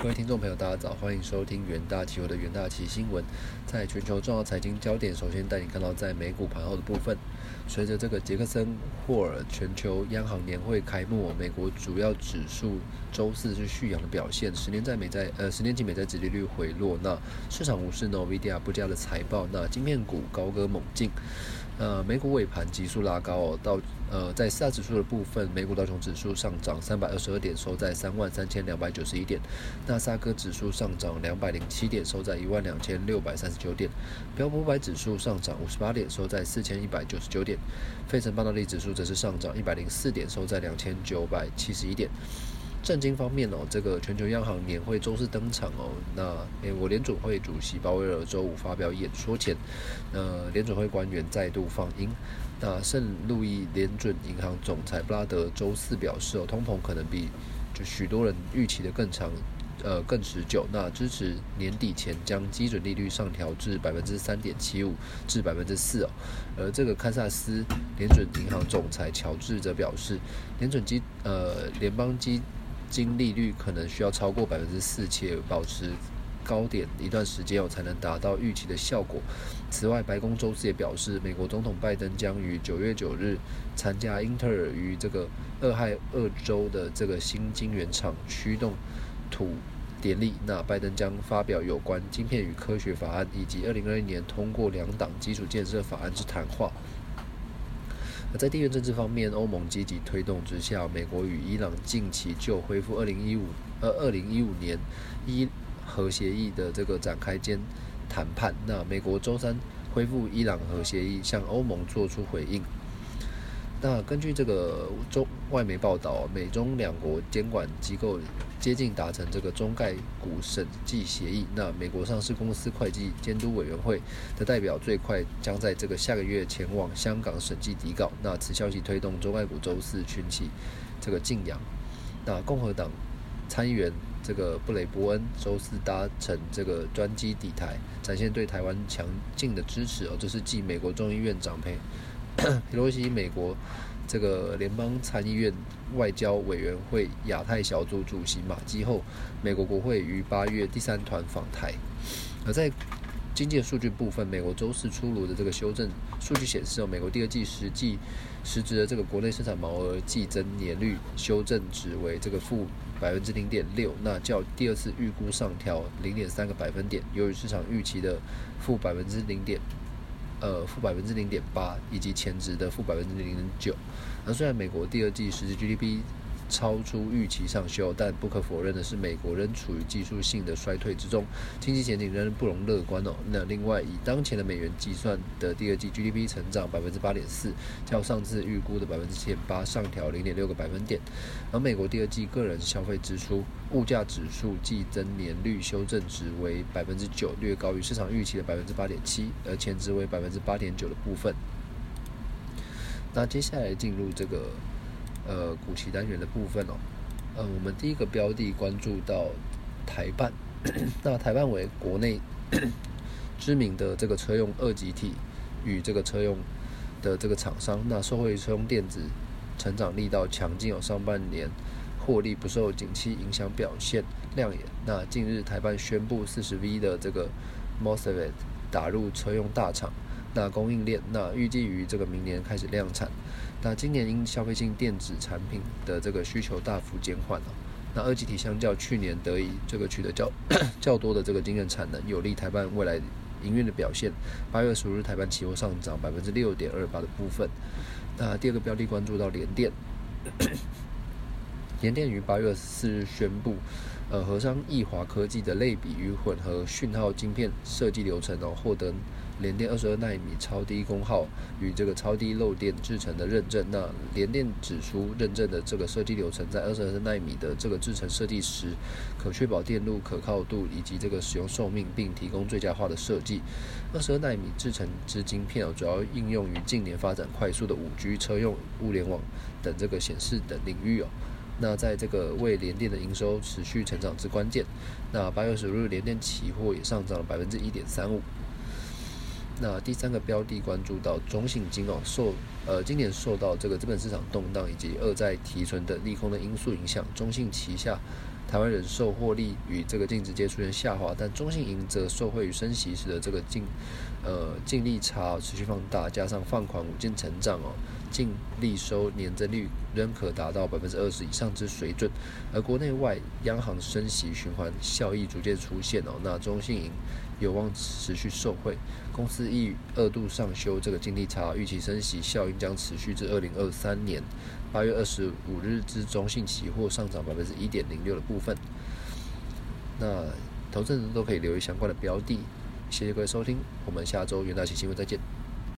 各位听众朋友，大家早，欢迎收听元大期货的元大期新闻。在全球重要财经焦点，首先带你看到在美股盘后的部分。随着这个杰克森霍尔全球央行年会开幕，美国主要指数周四是续阳的表现，十年在美债呃十年期美债殖利率回落。那市场无视 Nvidia 不佳的财报，那晶片股高歌猛进。呃，美股尾盘急速拉高哦，到呃，在四大指数的部分，美股道琼指数上涨三百二十二点，收在三万三千两百九十一点；纳斯达克指数上涨两百零七点，收在一万两千六百三十九点；标普五百指数上涨五十八点，收在四千一百九十九点；费城半导体指数则是上涨一百零四点，收在两千九百七十一点。震惊方面哦，这个全球央行年会周四登场哦。那美国联储会主席鲍威尔周五发表演说前，呃，联储会官员再度放鹰。那圣路易联准银行总裁布拉德周四表示哦，通膨可能比就许多人预期的更长，呃，更持久。那支持年底前将基准利率上调至百分之三点七五至百分之四哦。而这个堪萨斯联准银行总裁乔治则表示，联准基呃联邦基金利率可能需要超过百分之四，且保持高点一段时间我，才能达到预期的效果。此外，白宫周四也表示，美国总统拜登将于九月九日参加英特尔与这个俄亥俄州的这个新晶圆厂驱动土典礼。那拜登将发表有关晶片与科学法案，以及二零二一年通过两党基础建设法案之谈话。在地缘政治方面，欧盟积极推动之下，美国与伊朗近期就恢复二零一五呃二零一五年伊核协议的这个展开间谈判。那美国周三恢复伊朗核协议，向欧盟做出回应。那根据这个中外媒报道，美中两国监管机构接近达成这个中概股审计协议。那美国上市公司会计监督委员会的代表最快将在这个下个月前往香港审计底稿。那此消息推动中概股周四群起这个晋阳。那共和党参议员这个布雷伯恩周四搭乘这个专机抵台，展现对台湾强劲的支持。哦，这是继美国众议院长佩。佩洛西，美国这个联邦参议院外交委员会亚太小组主席马基后，美国国会于八月第三团访台。而在经济数据部分，美国周四出炉的这个修正数据显示，哦，美国第二季实际实质的这个国内生产毛额季增年率修正值为这个负百分之零点六，那较第二次预估上调零点三个百分点，由于市场预期的负百分之零点。呃，负百分之零点八，以及前值的负百分之零点九。那虽然美国第二季实际 GDP。超出预期上修，但不可否认的是，美国仍处于技术性的衰退之中，经济前景仍不容乐观哦。那另外，以当前的美元计算的第二季 GDP 成长百分之八点四，较上次预估的百分之七点八上调零点六个百分点。而美国第二季个人消费支出物价指数季增年率修正值为百分之九，略高于市场预期的百分之八点七，而前值为百分之八点九的部分。那接下来进入这个。呃，股期单元的部分哦，呃，我们第一个标的关注到台办，那台办为国内 知名的这个车用二级体与这个车用的这个厂商，那受惠车用电子成长力道强劲，有上半年获利不受景气影响表现亮眼。那近日台办宣布四十 V 的这个 MOSFET 打入车用大厂。那供应链，那预计于这个明年开始量产。那今年因消费性电子产品的这个需求大幅减缓了，那二级体相较去年得以这个取得较 较多的这个晶圆产能，有利台办未来营运的表现。八月十五日台办期货上涨百分之六点二八的部分。那第二个标的关注到联电，联电于八月四日宣布，呃，合商易华科技的类比与混合讯号晶片设计流程哦，获得。联电二十二纳米超低功耗与这个超低漏电制成的认证，那联电指出认证的这个设计流程，在二十二纳米的这个制程设计时，可确保电路可靠度以及这个使用寿命，并提供最佳化的设计。二十二纳米制成之晶片哦，主要应用于近年发展快速的五 G 车用物联网等这个显示等领域哦。那在这个为联电的营收持续成长之关键，那八月十五日联电期货也上涨了百分之一点三五。那第三个标的关注到中信金哦，受呃今年受到这个资本市场动荡以及二债提存的利空的因素影响，中信旗下台湾人寿获利与这个净值皆出现下滑，但中信银则受惠于升息时的这个净呃净利差持续放大，加上放款稳健成长哦，净利收年增率仍可达到百分之二十以上之水准。而国内外央行升息循环效益逐渐出现哦，那中信银有望持续受惠。公司亦二度上修这个净利差，预期升息效应将持续至二零二三年。八月二十五日之中信期货上涨百分之一点零六的部分，那投资人都可以留意相关的标的。谢谢各位收听，我们下周元大期新闻再见。